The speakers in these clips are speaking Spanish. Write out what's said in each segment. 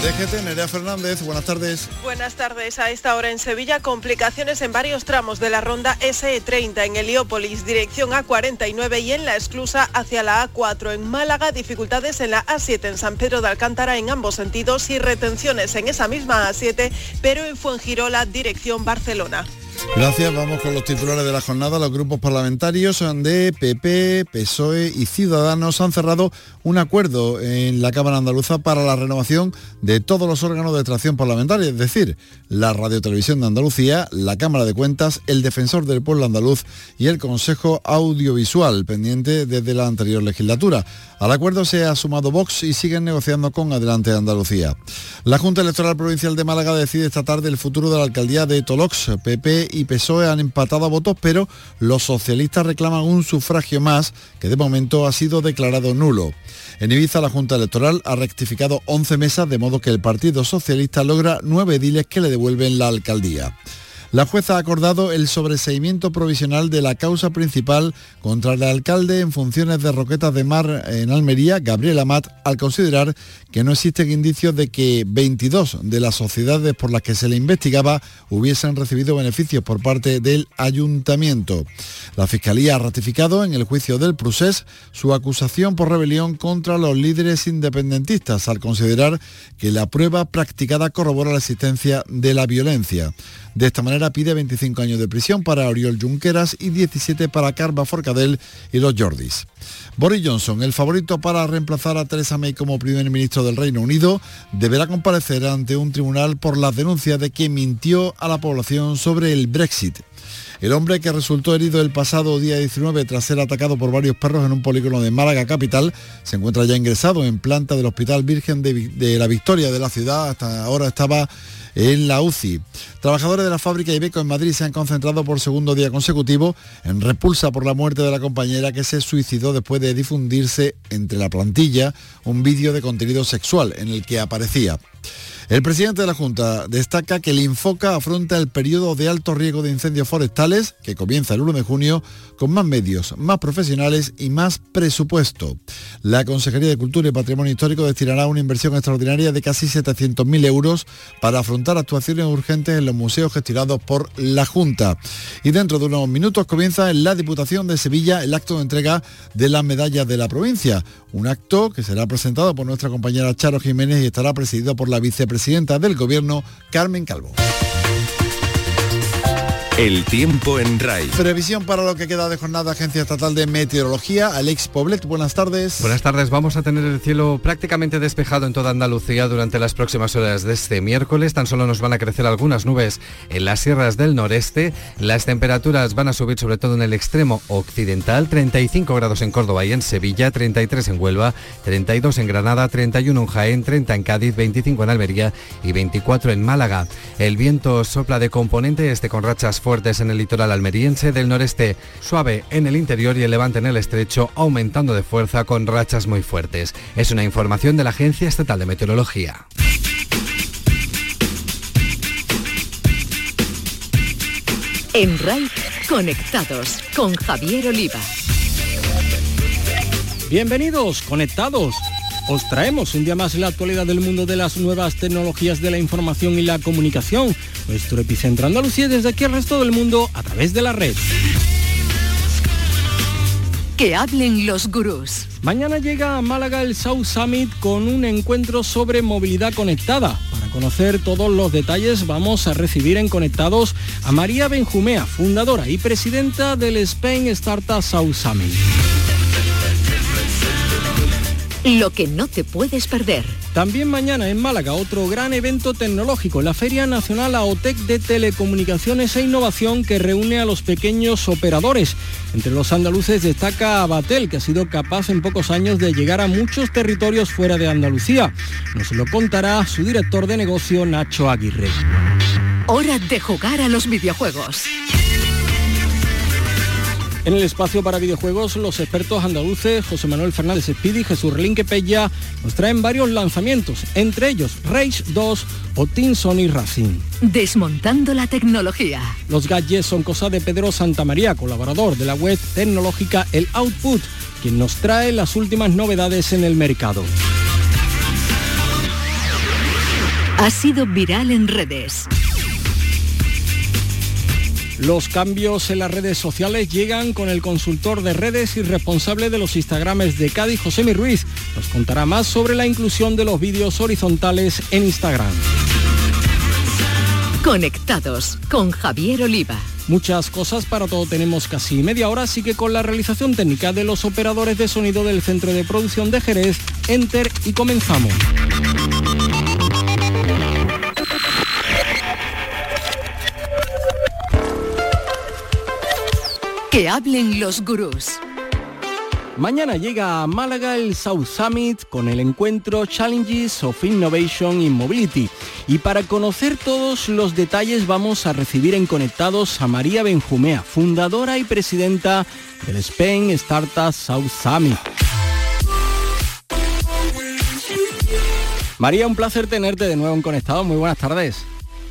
DGT, Nerea Fernández, buenas tardes. Buenas tardes. A esta hora en Sevilla, complicaciones en varios tramos de la ronda SE30 en Heliópolis, dirección A49 y en la exclusa hacia la A4. En Málaga, dificultades en la A7 en San Pedro de Alcántara en ambos sentidos y retenciones en esa misma A7, pero en Fuengirola, dirección Barcelona. Gracias, vamos con los titulares de la jornada. Los grupos parlamentarios de PP, PSOE y Ciudadanos han cerrado un acuerdo en la Cámara Andaluza para la renovación de todos los órganos de extracción parlamentaria, es decir, la Radio Televisión de Andalucía, la Cámara de Cuentas, el Defensor del Pueblo Andaluz y el Consejo Audiovisual, pendiente desde la anterior legislatura. Al acuerdo se ha sumado Vox y siguen negociando con Adelante Andalucía. La Junta Electoral Provincial de Málaga decide esta tarde el futuro de la alcaldía de Tolox. PP y PSOE han empatado a votos, pero los socialistas reclaman un sufragio más que de momento ha sido declarado nulo. En Ibiza la Junta Electoral ha rectificado 11 mesas de modo que el Partido Socialista logra nueve ediles que le devuelven la alcaldía. La jueza ha acordado el sobreseimiento provisional de la causa principal contra el alcalde en funciones de Roquetas de Mar en Almería, Gabriel Amat, al considerar que no existen indicios de que 22 de las sociedades por las que se le investigaba hubiesen recibido beneficios por parte del ayuntamiento. La Fiscalía ha ratificado en el juicio del Prusés su acusación por rebelión contra los líderes independentistas al considerar que la prueba practicada corrobora la existencia de la violencia. De esta manera pide 25 años de prisión para Oriol Junqueras y 17 para Carva Forcadell y los Jordis. Boris Johnson, el favorito para reemplazar a Theresa May como primer ministro del Reino Unido, deberá comparecer ante un tribunal por las denuncias de que mintió a la población sobre el Brexit. El hombre que resultó herido el pasado día 19 tras ser atacado por varios perros en un polígono de Málaga capital se encuentra ya ingresado en planta del Hospital Virgen de, la Victoria de la ciudad. Hasta ahora estaba en la UCI. Trabajadores de la fábrica Ibeco en Madrid se han concentrado por segundo día consecutivo en repulsa por la muerte de la compañera que se suicidó después de difundirse entre la plantilla un vídeo de contenido sexual en el que aparecía. El presidente de la Junta destaca que el Infoca afronta el periodo de alto riesgo de incendios forestales, que comienza el 1 de junio, con más medios, más profesionales y más presupuesto. La Consejería de Cultura y Patrimonio Histórico destinará una inversión extraordinaria de casi 700.000 euros para afrontar actuaciones urgentes en los museos gestionados por la Junta. Y dentro de unos minutos comienza en la Diputación de Sevilla el acto de entrega de las medallas de la provincia, un acto que será presentado por nuestra compañera Charo Jiménez y estará presidido por la vicepresidenta del Gobierno, Carmen Calvo. El tiempo en RAI. Previsión para lo que queda de jornada Agencia Estatal de Meteorología. Alex Poblet, buenas tardes. Buenas tardes. Vamos a tener el cielo prácticamente despejado en toda Andalucía durante las próximas horas de este miércoles. Tan solo nos van a crecer algunas nubes en las sierras del noreste. Las temperaturas van a subir sobre todo en el extremo occidental. 35 grados en Córdoba y en Sevilla, 33 en Huelva, 32 en Granada, 31 en Jaén, 30 en Cádiz, 25 en Almería y 24 en Málaga. El viento sopla de componente este con rachas fuertes fuertes en el litoral almeriense, del noreste suave en el interior y el levante en el estrecho, aumentando de fuerza con rachas muy fuertes. Es una información de la Agencia Estatal de Meteorología. En RAI, conectados con Javier Oliva. Bienvenidos, conectados. Os traemos un día más la actualidad del mundo de las nuevas tecnologías de la información y la comunicación. Nuestro epicentro Andalucía desde aquí al resto del mundo a través de la red. Que hablen los gurús. Mañana llega a Málaga el South Summit con un encuentro sobre movilidad conectada. Para conocer todos los detalles vamos a recibir en Conectados a María Benjumea, fundadora y presidenta del Spain Startup South Summit. Lo que no te puedes perder. También mañana en Málaga otro gran evento tecnológico, la Feria Nacional AOTEC de Telecomunicaciones e Innovación que reúne a los pequeños operadores. Entre los andaluces destaca Abatel, que ha sido capaz en pocos años de llegar a muchos territorios fuera de Andalucía. Nos lo contará su director de negocio, Nacho Aguirre. Hora de jugar a los videojuegos. En el espacio para videojuegos, los expertos andaluces José Manuel Fernández Speedy y Jesús Relinque Pella nos traen varios lanzamientos, entre ellos Rage 2 o Team Sony Racing. Desmontando la tecnología. Los gadgets son cosa de Pedro Santamaría, colaborador de la web tecnológica El Output, quien nos trae las últimas novedades en el mercado. ha sido viral en redes. Los cambios en las redes sociales llegan con el consultor de redes y responsable de los Instagrames de Cádiz, José Ruiz. Nos contará más sobre la inclusión de los vídeos horizontales en Instagram. Conectados con Javier Oliva. Muchas cosas para todo tenemos casi media hora, así que con la realización técnica de los operadores de sonido del Centro de Producción de Jerez, Enter y comenzamos. Que hablen los gurús. Mañana llega a Málaga el South Summit con el encuentro Challenges of Innovation in Mobility. Y para conocer todos los detalles vamos a recibir en Conectados a María Benjumea, fundadora y presidenta del Spain Startup South Summit. María, un placer tenerte de nuevo en Conectados. Muy buenas tardes.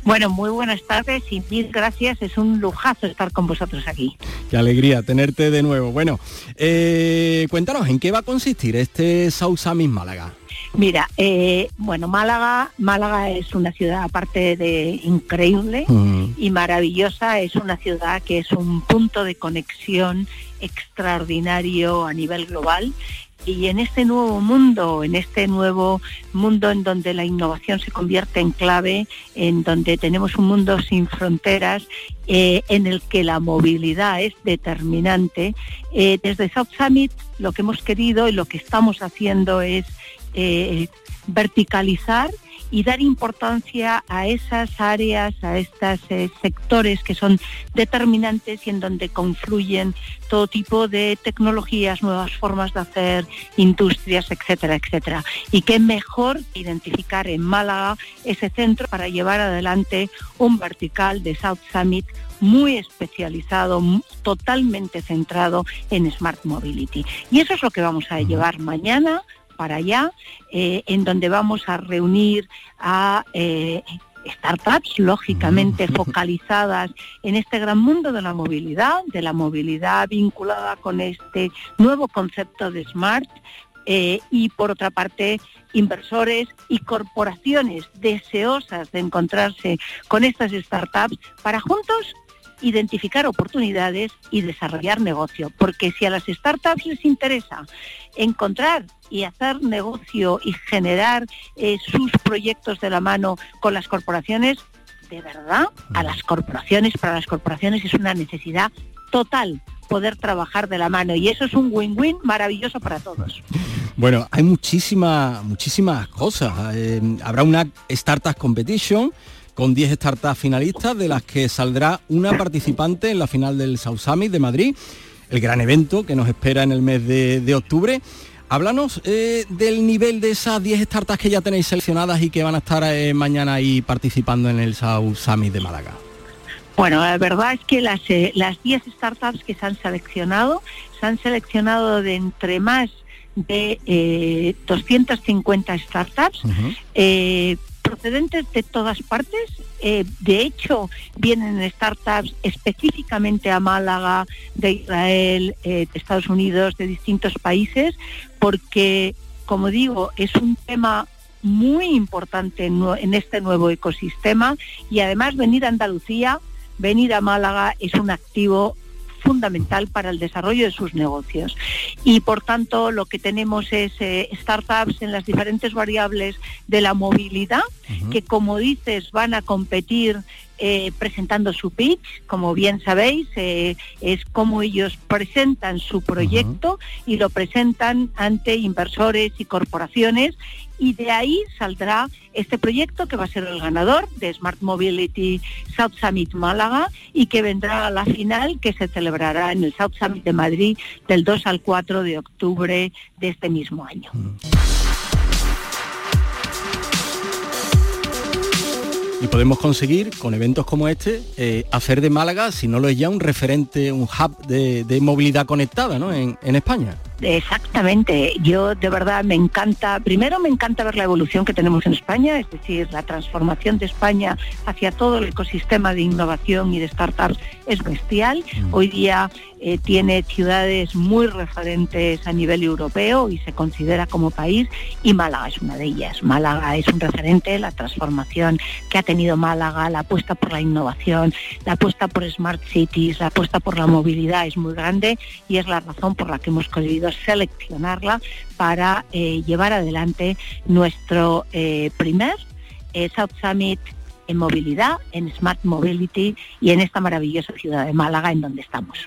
Bueno, muy buenas tardes y mil gracias. Es un lujazo estar con vosotros aquí. Qué alegría tenerte de nuevo. Bueno, eh, cuéntanos, ¿en qué va a consistir este South Summit Málaga? Mira, eh, bueno, Málaga, Málaga es una ciudad aparte de increíble y maravillosa, es una ciudad que es un punto de conexión extraordinario a nivel global y en este nuevo mundo, en este nuevo mundo en donde la innovación se convierte en clave, en donde tenemos un mundo sin fronteras, eh, en el que la movilidad es determinante, eh, desde South Summit lo que hemos querido y lo que estamos haciendo es eh, verticalizar y dar importancia a esas áreas, a estos eh, sectores que son determinantes y en donde confluyen todo tipo de tecnologías, nuevas formas de hacer, industrias, etcétera, etcétera. Y qué mejor identificar en Málaga ese centro para llevar adelante un vertical de South Summit muy especializado, totalmente centrado en Smart Mobility. Y eso es lo que vamos a llevar mañana para allá, eh, en donde vamos a reunir a eh, startups, lógicamente focalizadas en este gran mundo de la movilidad, de la movilidad vinculada con este nuevo concepto de smart. Eh, y por otra parte, inversores y corporaciones deseosas de encontrarse con estas startups para juntos identificar oportunidades y desarrollar negocio. Porque si a las startups les interesa encontrar y hacer negocio y generar eh, sus proyectos de la mano con las corporaciones, de verdad, a las corporaciones, para las corporaciones es una necesidad total poder trabajar de la mano y eso es un win-win maravilloso para todos. Bueno, hay muchísimas, muchísimas cosas. Eh, habrá una Startup Competition con 10 startups finalistas, de las que saldrá una participante en la final del South Summit de Madrid, el gran evento que nos espera en el mes de, octubre. Háblanos eh, del nivel de esas 10 startups que ya tenéis seleccionadas y que van a estar eh, mañana ahí participando en el South Summit de Málaga. Bueno, la verdad es que las, eh, las 10 startups que se han seleccionado, se han seleccionado de entre más de 250 startups, procedentes de todas partes. Eh, de hecho, vienen startups específicamente a Málaga, de Israel, eh, de Estados Unidos, de distintos países, porque, como digo, es un tema muy importante en este nuevo ecosistema y además venir a Andalucía, venir a Málaga es un activo fundamental para el desarrollo de sus negocios. Y por tanto lo que tenemos es eh, startups en las diferentes variables de la movilidad, que como dices van a competir eh, presentando su pitch, como bien sabéis, eh, es como ellos presentan su proyecto y lo presentan ante inversores y corporaciones y de ahí saldrá este proyecto que va a ser el ganador de Smart Mobility South Summit Málaga y que vendrá a la final que se celebrará en el South Summit de Madrid del 2 al 4 de octubre de este mismo año. Y podemos conseguir, con eventos como este, eh, hacer de Málaga, si no lo es ya, un referente, un hub de, movilidad conectada ¿no? en España. Exactamente, yo de verdad me encanta, primero me encanta ver la evolución que tenemos en España, es decir, la transformación de España hacia todo el ecosistema de innovación y de startups es bestial. Mm. Hoy día eh, tiene ciudades muy referentes a nivel europeo y se considera como país y Málaga es una de ellas. Málaga es un referente, la transformación que ha tenido Málaga, la apuesta por la innovación, la apuesta por Smart Cities, la apuesta por la movilidad es muy grande y es la razón por la que hemos conseguido seleccionarla para eh, llevar adelante nuestro eh, primer South Summit en movilidad, en Smart Mobility y en esta maravillosa ciudad de Málaga en donde estamos.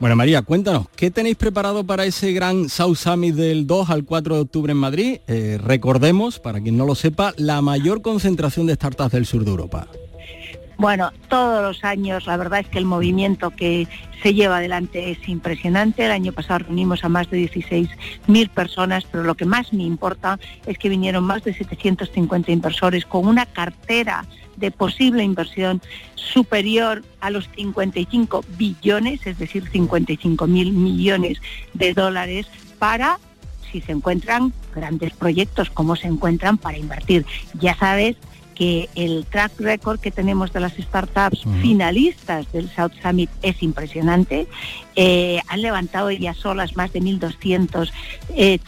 Bueno, María, cuéntanos, ¿qué tenéis preparado para ese gran South Summit del 2 al 4 de octubre en Madrid? Eh, recordemos, para quien no lo sepa, la mayor concentración de startups del sur de Europa. Bueno, todos los años la verdad es que el movimiento que se lleva adelante es impresionante. El año pasado reunimos a más de 16.000 personas, pero lo que más me importa es que vinieron más de 750 inversores con una cartera de posible inversión superior a los 55 billones, es decir, 55 mil millones de dólares para si se encuentran grandes proyectos, como se encuentran para invertir. Ya sabes que el track record que tenemos de las startups finalistas del South Summit es impresionante. Eh, han levantado ellas solas más de 1.250 eh,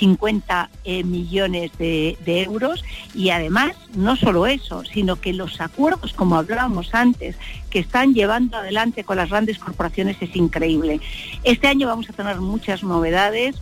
eh, millones de, de, euros y además no solo eso, sino que los acuerdos, como hablábamos antes, que están llevando adelante con las grandes corporaciones es increíble. Este año vamos a tener muchas novedades,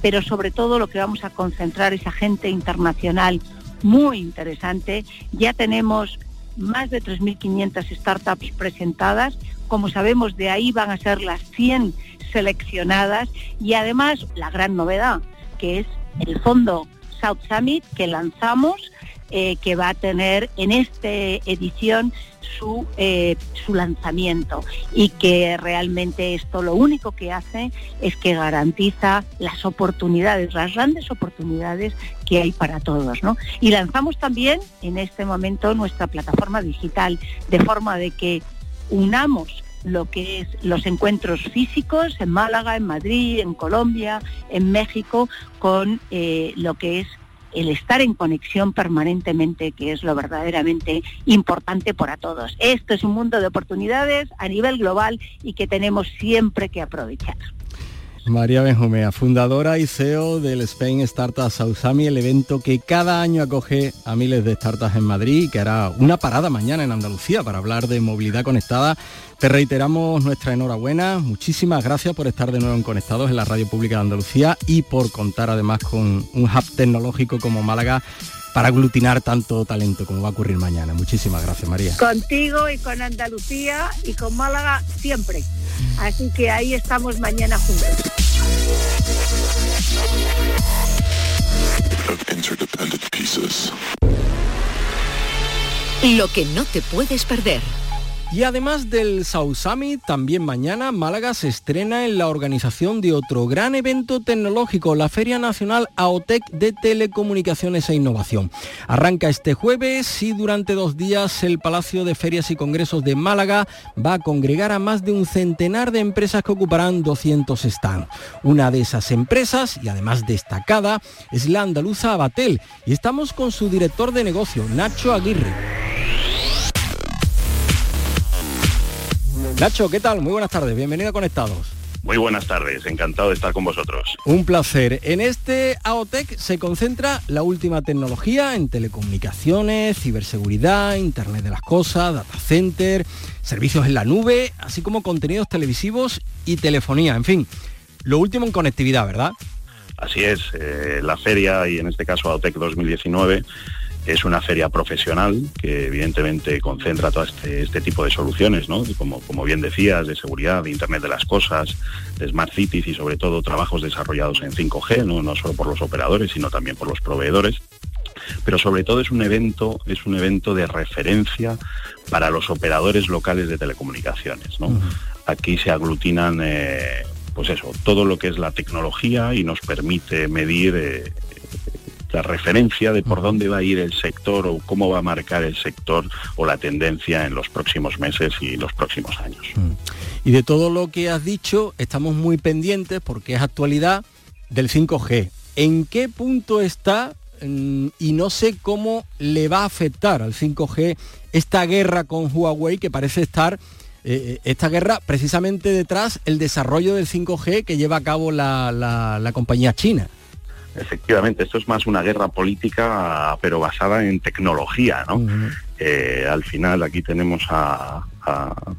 pero sobre todo lo que vamos a concentrar es a gente internacional muy interesante. Ya tenemos más de 3.500 startups presentadas. Como sabemos, de ahí van a ser las 100 seleccionadas y además la gran novedad, que es el fondo South Summit que lanzamos eh, que va a tener en esta edición su, eh, su lanzamiento y que realmente esto lo único que hace es que garantiza las oportunidades, las grandes oportunidades que hay para todos. ¿no? Y lanzamos también en este momento nuestra plataforma digital de forma de que unamos lo que es los encuentros físicos en Málaga, en Madrid, en Colombia, en México, con eh, lo que es el estar en conexión permanentemente, que es lo verdaderamente importante para todos. Esto es un mundo de oportunidades a nivel global y que tenemos siempre que aprovechar. María Benjumea, fundadora y CEO del Spain Startup Sausami, el evento que cada año acoge a miles de startups en Madrid y que hará una parada mañana en Andalucía para hablar de movilidad conectada. Te reiteramos nuestra enhorabuena, muchísimas gracias por estar de nuevo en Conectados en la Radio Pública de Andalucía y por contar además con un hub tecnológico como Málaga para aglutinar tanto talento como va a ocurrir mañana. Muchísimas gracias, María. Contigo y con Andalucía y con Málaga siempre. Así que ahí estamos mañana juntos. Lo que no te puedes perder. Y además del Summit, también mañana Málaga se estrena en la organización de otro gran evento tecnológico, la Feria Nacional AOTEC de Telecomunicaciones e Innovación. Arranca este jueves y durante dos días el Palacio de Ferias y Congresos de Málaga va a congregar a más de un centenar de empresas que ocuparán 200 stands. Una de esas empresas, y además destacada, es la andaluza Abatel. Y estamos con su director de negocio, Nacho Aguirre. Nacho, ¿qué tal? Muy buenas tardes, bienvenido a Conectados. Muy buenas tardes, encantado de estar con vosotros. Un placer. En este AOTEC se concentra la última tecnología en telecomunicaciones, ciberseguridad, Internet de las Cosas, data center, servicios en la nube, así como contenidos televisivos y telefonía, en fin, lo último en conectividad, ¿verdad? Así es, eh, la feria y en este caso AOTEC 2019 es una feria profesional que evidentemente concentra todo este, este tipo de soluciones, ¿no? como, como bien decías, de seguridad, de Internet de las Cosas, de Smart Cities y sobre todo trabajos desarrollados en 5G, no, no solo por los operadores, sino también por los proveedores pero sobre todo es un evento, es un evento de referencia para los operadores locales de telecomunicaciones. ¿no? Aquí se aglutinan eh, pues eso, todo lo que es la tecnología y nos permite medir eh, la referencia de por dónde va a ir el sector o cómo va a marcar el sector o la tendencia en los próximos meses y los próximos años. Y de todo lo que has dicho, estamos muy pendientes porque es actualidad del 5G. ¿En qué punto está mm, y no sé cómo le va a afectar al 5G esta guerra con Huawei que parece estar eh, esta guerra precisamente detrás el desarrollo del 5G que lleva a cabo la, compañía china. Efectivamente, esto es más una guerra política, pero basada en tecnología, ¿no? Eh, al final aquí tenemos a,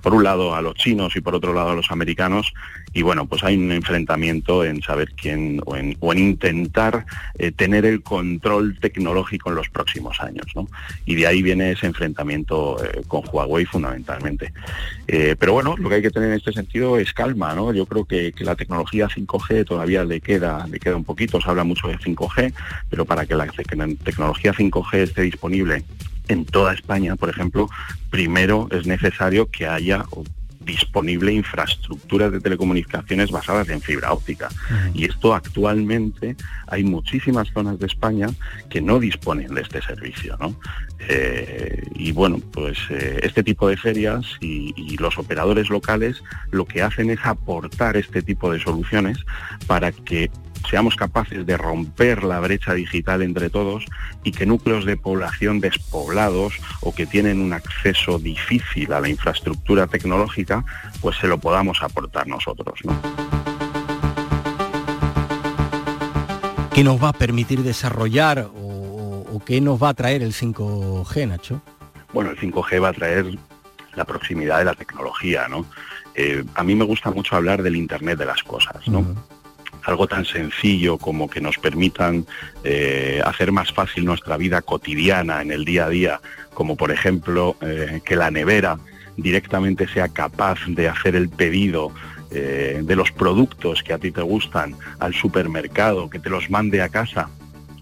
por un lado a los chinos y por otro lado a los americanos y bueno pues hay un enfrentamiento en saber quién o en, intentar eh, tener el control tecnológico en los próximos años ¿no? y de ahí viene ese enfrentamiento eh, con Huawei fundamentalmente eh, pero bueno lo que hay que tener en este sentido es calma ¿no? yo creo que, que, la tecnología 5G todavía le queda le queda un poquito se habla mucho de 5G pero para que la tecnología 5G esté disponible en toda España, por ejemplo, primero es necesario que haya disponible infraestructuras de telecomunicaciones basadas en fibra óptica. Y esto actualmente hay muchísimas zonas de España que no disponen de este servicio. Eh, y bueno, pues eh, este tipo de ferias y, los operadores locales lo que hacen es aportar este tipo de soluciones para que seamos capaces de romper la brecha digital entre todos y que núcleos de población despoblados o que tienen un acceso difícil a la infraestructura tecnológica, pues se lo podamos aportar nosotros. ¿Qué nos va a permitir desarrollar o, qué nos va a traer el 5G, Nacho? Bueno, el 5G va a traer la proximidad de la tecnología, ¿no? Eh, a mí me gusta mucho hablar del Internet de las cosas, ¿no? Algo tan sencillo como que nos permitan eh, hacer más fácil nuestra vida cotidiana en el día a día, como por ejemplo eh, que la nevera directamente sea capaz de hacer el pedido eh, de los productos que a ti te gustan al supermercado, que te los mande a casa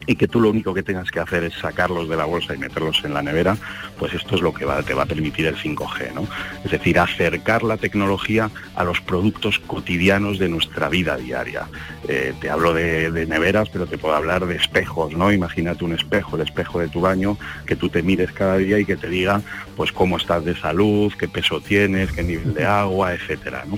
y que tú lo único que tengas que hacer es sacarlos de la bolsa y meterlos en la nevera, pues esto es lo que te va a permitir el 5G, ¿no? Es decir, acercar la tecnología a los productos cotidianos de nuestra vida diaria. Eh, te hablo de, neveras, pero te puedo hablar de espejos, ¿no? Imagínate un espejo, el espejo de tu baño, que tú te mires cada día y que te diga, pues cómo estás de salud, qué peso tienes, qué nivel de agua, etcétera, ¿no?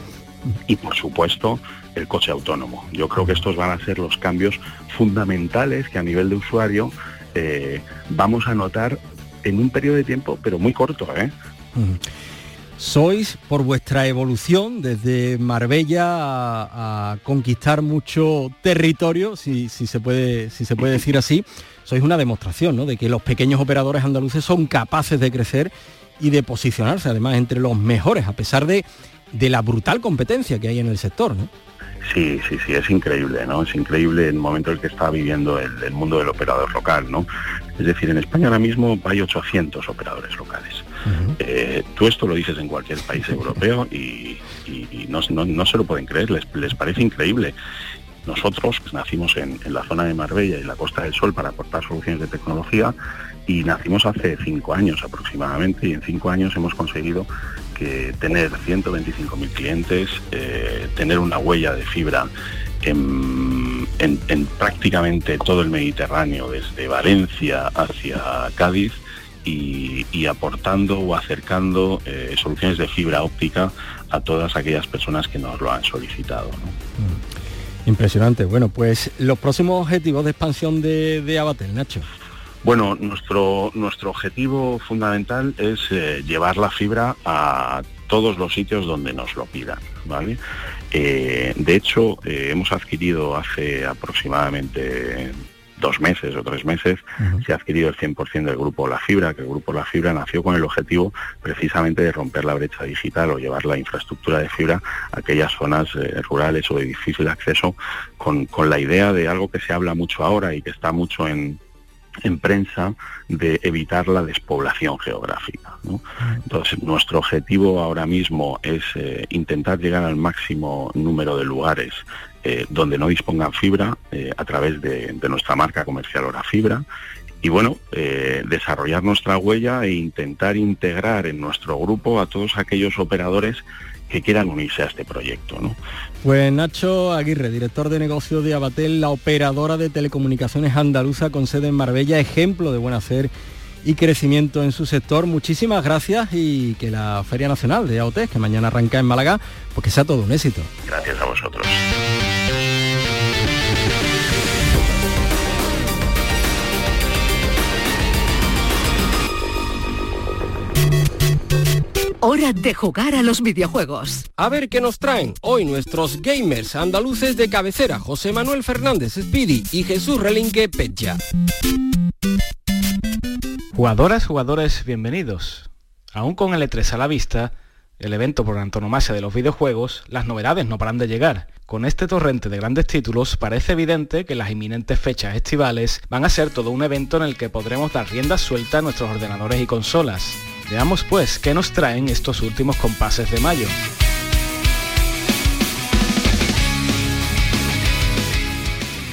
Y por supuesto, el coche autónomo. Yo creo que estos van a ser los cambios fundamentales que a nivel de usuario eh, vamos a notar en un periodo de tiempo, pero muy corto. ¿eh? Sois, por vuestra evolución desde Marbella a, conquistar mucho territorio, si, se puede, si se puede decir así, sois una demostración ¿no? de que los pequeños operadores andaluces son capaces de crecer y de posicionarse además entre los mejores, a pesar de, de la brutal competencia que hay en el sector. ¿no? Sí, sí, sí, es increíble, ¿no? Es increíble el momento en el que está viviendo el, mundo del operador local, ¿no? Es decir, en España ahora mismo hay 800 operadores locales. Eh, tú esto lo dices en cualquier país europeo y, no, se lo pueden creer, les, les parece increíble. Nosotros nacimos en, en, la zona de Marbella y la Costa del Sol para aportar soluciones de tecnología y nacimos hace cinco años aproximadamente y en cinco años hemos conseguido que tener 125.000 clientes, eh, tener una huella de fibra en, prácticamente todo el Mediterráneo, desde Valencia hacia Cádiz, y, aportando o acercando eh, soluciones de fibra óptica a todas aquellas personas que nos lo han solicitado. Mm. Impresionante. Bueno, pues los próximos objetivos de expansión de, de Abatel, Nacho. Bueno, nuestro, nuestro objetivo fundamental es eh, llevar la fibra a todos los sitios donde nos lo pidan. ¿vale? Eh, de hecho, eh, hemos adquirido hace aproximadamente dos meses o tres meses, se ha adquirido el 100% del grupo La Fibra, que el grupo La Fibra nació con el objetivo precisamente de romper la brecha digital o llevar la infraestructura de fibra a aquellas zonas rurales o de difícil acceso, con, con la idea de algo que se habla mucho ahora y que está mucho en, en prensa de evitar la despoblación geográfica. Entonces, nuestro objetivo ahora mismo es eh, intentar llegar al máximo número de lugares eh, donde no dispongan fibra eh, a través de, de, nuestra marca comercial Hora Fibra y bueno, desarrollar nuestra huella e intentar integrar en nuestro grupo a todos aquellos operadores que quieran unirse a este proyecto. ¿no? Pues Nacho Aguirre, director de negocio de Abatel, la operadora de telecomunicaciones andaluza con sede en Marbella, ejemplo de buen hacer y crecimiento en su sector. Muchísimas gracias y que la Feria Nacional de AOT, que mañana arranca en Málaga, pues que sea todo un éxito. Gracias a vosotros. Hora de jugar a los videojuegos. A ver qué nos traen hoy nuestros gamers andaluces de cabecera, José Manuel Fernández Speedy y Jesús Relinque Pecha. Jugadoras, jugadores, bienvenidos. Aún con el E3 a la vista, el evento por antonomasia de los videojuegos, las novedades no paran de llegar. Con este torrente de grandes títulos, parece evidente que las inminentes fechas estivales van a ser todo un evento en el que podremos dar rienda suelta a nuestros ordenadores y consolas. Veamos pues qué nos traen estos últimos compases de mayo.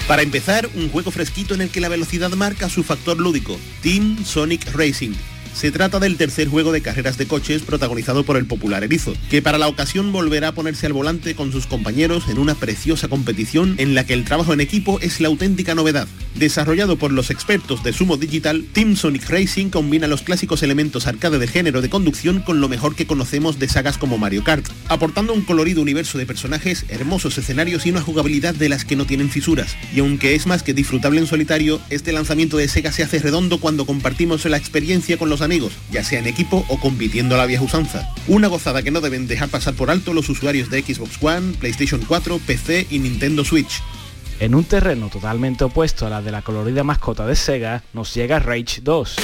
Para empezar, un juego fresquito en el que la velocidad marca su factor lúdico, Team Sonic Racing. Se trata del tercer juego de carreras de coches protagonizado por el popular Erizo, que para la ocasión volverá a ponerse al volante con sus compañeros en una preciosa competición en la que el trabajo en equipo es la auténtica novedad. Desarrollado por los expertos de Sumo Digital, Team Sonic Racing combina los clásicos elementos arcade de género de conducción con lo mejor que conocemos de sagas como Mario Kart, aportando un colorido universo de personajes, hermosos escenarios y una jugabilidad de las que no tienen fisuras. Y aunque es más que disfrutable en solitario, este lanzamiento de Sega se hace redondo cuando compartimos la experiencia con los amigos, ya sea en equipo o compitiendo a la vieja usanza. Una gozada que no deben dejar pasar por alto los usuarios de Xbox One, PlayStation 4, PC y Nintendo Switch. En un terreno totalmente opuesto a la de la colorida mascota de Sega, nos llega Rage 2.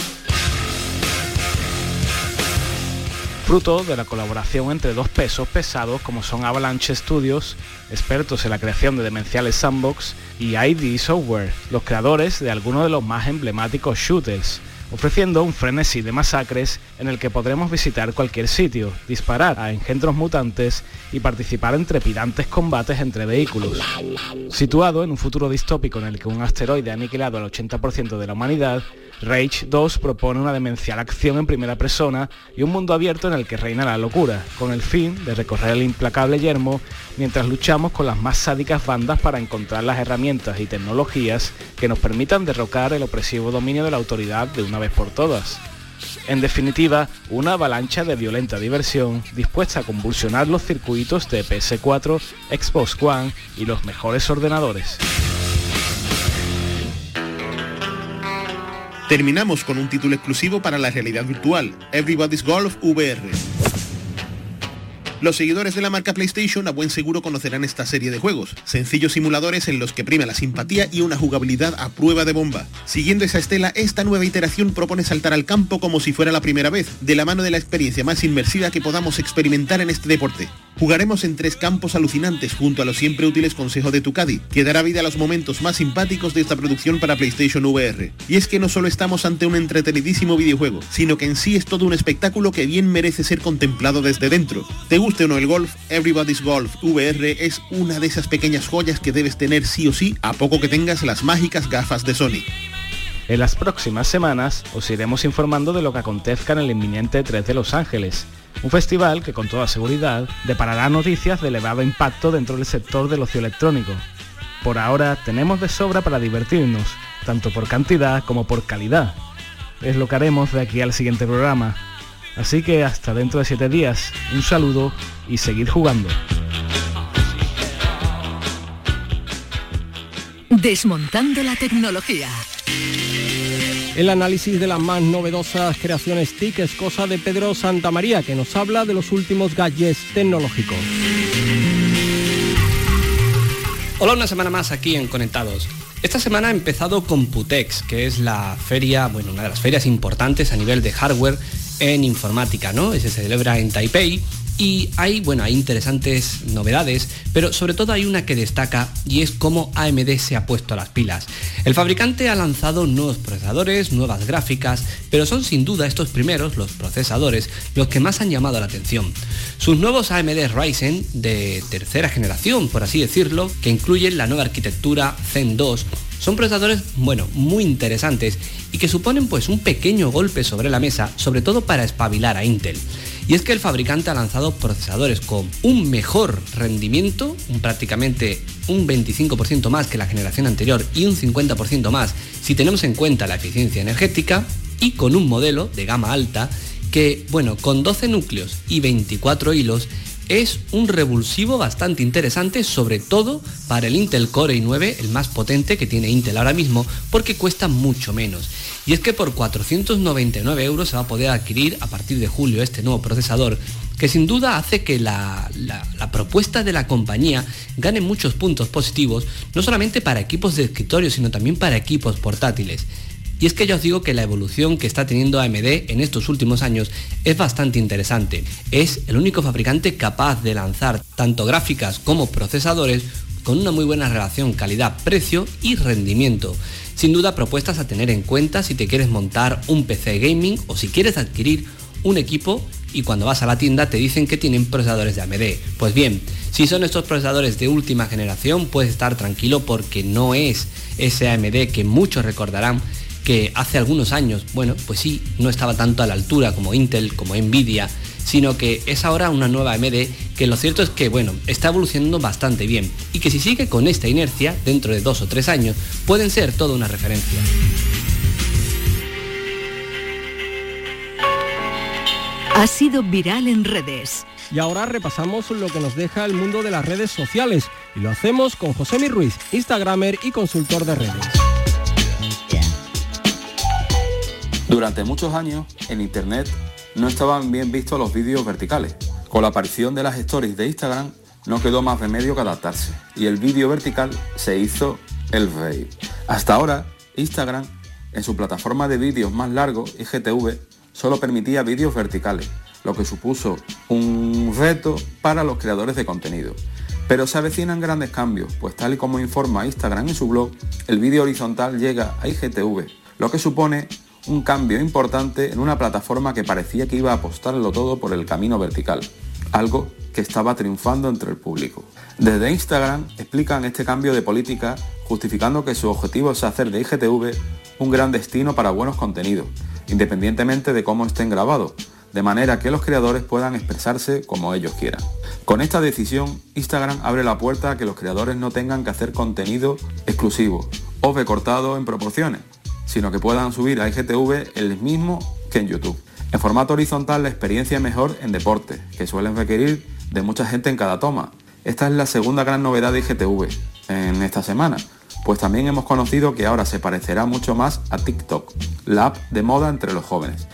Fruto de la colaboración entre dos pesos pesados como son Avalanche Studios, expertos en la creación de demenciales sandbox, y ID Software, los creadores de algunos de los más emblemáticos shooters, ofreciendo un frenesí de masacres en el que podremos visitar cualquier sitio, disparar a engendros mutantes y participar en trepidantes combates entre vehículos. Situado en un futuro distópico en el que un asteroide ha aniquilado al 80% de la humanidad, Rage 2 propone una demencial acción en primera persona y un mundo abierto en el que reina la locura, con el fin de recorrer el implacable yermo mientras luchamos con las más sádicas bandas para encontrar las herramientas y tecnologías que nos permitan derrocar el opresivo dominio de la autoridad de una vez por todas. En definitiva, una avalancha de violenta diversión dispuesta a convulsionar los circuitos de PS4, Xbox One y los mejores ordenadores. Terminamos con un título exclusivo para la realidad virtual, Everybody's Golf VR. Los seguidores de la marca PlayStation a buen seguro conocerán esta serie de juegos, sencillos simuladores en los que prima la simpatía y una jugabilidad a prueba de bomba. Siguiendo esa estela, esta nueva iteración propone saltar al campo como si fuera la primera vez, de la mano de la experiencia más inmersiva que podamos experimentar en este deporte. Jugaremos en tres campos alucinantes junto a los siempre útiles consejos de Tucadi, que dará vida a los momentos más simpáticos de esta producción para PlayStation VR. Y es que no solo estamos ante un entretenidísimo videojuego, sino que en sí es todo un espectáculo que bien merece ser contemplado desde dentro. ¿Te guste o no el golf? Everybody's Golf VR es una de esas pequeñas joyas que debes tener sí o sí a poco que tengas las mágicas gafas de Sony. En las próximas semanas os iremos informando de lo que acontezca en el inminente 3 de Los Ángeles, un festival que con toda seguridad deparará noticias de elevado impacto dentro del sector del ocio electrónico. Por ahora tenemos de sobra para divertirnos, tanto por cantidad como por calidad. Es lo que haremos de aquí al siguiente programa. Así que hasta dentro de 7 días, un saludo y seguid jugando. Desmontando la tecnología. El análisis de las más novedosas creaciones TIC es cosa de Pedro Santamaría, que nos habla de los últimos gadgets tecnológicos. Hola, una semana más aquí en Conectados. Esta semana ha empezado Computex, que es la feria, bueno, una de las ferias importantes a nivel de hardware en informática, ¿no? Se celebra en Taipei y hay, bueno, hay interesantes novedades, pero sobre todo hay una que destaca y es cómo AMD se ha puesto a las pilas. El fabricante ha lanzado nuevos procesadores, nuevas gráficas, pero son sin duda estos primeros, los procesadores, los que más han llamado la atención. Sus nuevos AMD Ryzen de tercera generación, por así decirlo, que incluyen la nueva arquitectura Zen 2, son procesadores, bueno, muy interesantes y que suponen pues un pequeño golpe sobre la mesa, sobre todo para espabilar a Intel. Y es que el fabricante ha lanzado procesadores con un mejor rendimiento, un prácticamente un 25% más que la generación anterior y un 50% más si tenemos en cuenta la eficiencia energética, y con un modelo de gama alta que, bueno, con 12 núcleos y 24 hilos, es un revulsivo bastante interesante, sobre todo para el Intel Core i9, el más potente que tiene Intel ahora mismo, porque cuesta mucho menos. Y es que por 499 euros se va a poder adquirir a partir de julio este nuevo procesador, que sin duda hace que la, la propuesta de la compañía gane muchos puntos positivos, no solamente para equipos de escritorio, sino también para equipos portátiles. Y es que yo os digo que la evolución que está teniendo AMD en estos últimos años es bastante interesante. Es el único fabricante capaz de lanzar tanto gráficas como procesadores con una muy buena relación calidad-precio y rendimiento. Sin duda propuestas a tener en cuenta si te quieres montar un PC gaming o si quieres adquirir un equipo y cuando vas a la tienda te dicen que tienen procesadores de AMD. Pues bien, si son estos procesadores de última generación puedes estar tranquilo porque no es ese AMD que muchos recordarán que hace algunos años, bueno, pues sí, no estaba tanto a la altura como Intel, como Nvidia, sino que es ahora una nueva AMD que lo cierto es que, bueno, está evolucionando bastante bien y que si sigue con esta inercia, dentro de dos o tres años, pueden ser toda una referencia. Ha sido viral en redes. Y ahora repasamos lo que nos deja el mundo de las redes sociales y lo hacemos con José Mi Ruiz, Instagramer y consultor de redes. Durante muchos años, en Internet no estaban bien vistos los vídeos verticales. Con la aparición de las stories de Instagram, no quedó más remedio que adaptarse, y el vídeo vertical se hizo el rey. Hasta ahora, Instagram, en su plataforma de vídeos más largos, IGTV, solo permitía vídeos verticales, lo que supuso un reto para los creadores de contenido. Pero se avecinan grandes cambios, pues tal y como informa Instagram en su blog, el vídeo horizontal llega a IGTV, lo que supone un cambio importante en una plataforma que parecía que iba a apostarlo todo por el camino vertical, algo que estaba triunfando entre el público. Desde Instagram explican este cambio de política justificando que su objetivo es hacer de IGTV un gran destino para buenos contenidos, independientemente de cómo estén grabados, de manera que los creadores puedan expresarse como ellos quieran. Con esta decisión, Instagram abre la puerta a que los creadores no tengan que hacer contenido exclusivo o recortado en proporciones, sino que puedan subir a IGTV el mismo que en YouTube. En formato horizontal la experiencia es mejor en deporte, que suelen requerir de mucha gente en cada toma. Esta es la segunda gran novedad de IGTV en esta semana, pues también hemos conocido que ahora se parecerá mucho más a TikTok, la app de moda entre los jóvenes.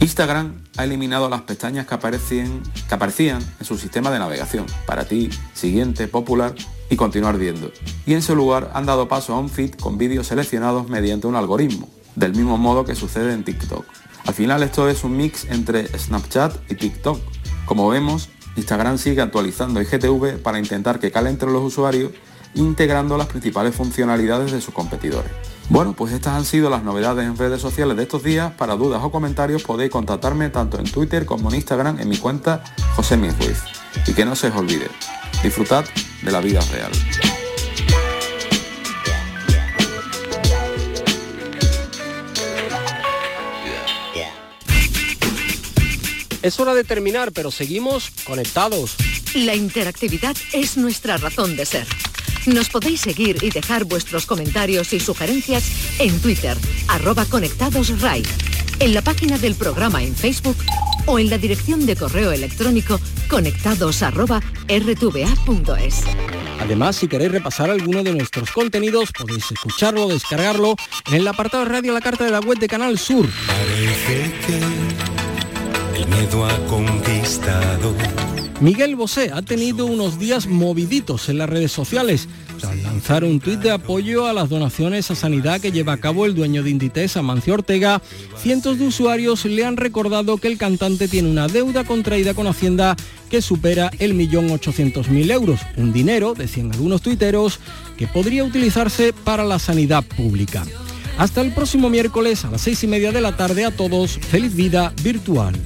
Instagram ha eliminado las pestañas que aparecían en su sistema de navegación, para ti, siguiente, popular y continuar viendo. Y en su lugar han dado paso a un feed con vídeos seleccionados mediante un algoritmo, del mismo modo que sucede en TikTok. Al final esto es un mix entre Snapchat y TikTok. Como vemos, Instagram sigue actualizando IGTV para intentar que cale entre los usuarios, integrando las principales funcionalidades de sus competidores. Bueno, pues estas han sido las novedades en redes sociales de estos días. Para dudas o comentarios podéis contactarme tanto en Twitter como en Instagram en mi cuenta José Ruiz. Y que no se os olvide, disfrutad de la vida real. Es hora de terminar, pero seguimos conectados. La interactividad es nuestra razón de ser. Nos podéis seguir y dejar vuestros comentarios y sugerencias en Twitter, arroba conectadosRAI, en la página del programa en Facebook o en la dirección de correo electrónico conectados Además, si queréis repasar alguno de nuestros contenidos, podéis escucharlo, descargarlo en el apartado de radio La Carta de la Web de Canal Sur. Parece que el miedo ha conquistado Miguel Bosé ha tenido unos días moviditos en las redes sociales tras lanzar un tuit de apoyo a las donaciones a sanidad que lleva a cabo el dueño de Inditex, Amancio Ortega. Cientos de usuarios le han recordado que el cantante tiene una deuda contraída con Hacienda que supera el millón ochocientos mil euros, un dinero, decían algunos tuiteros, que podría utilizarse para la sanidad pública. Hasta el próximo miércoles a las seis y media de la tarde a todos, feliz vida virtual.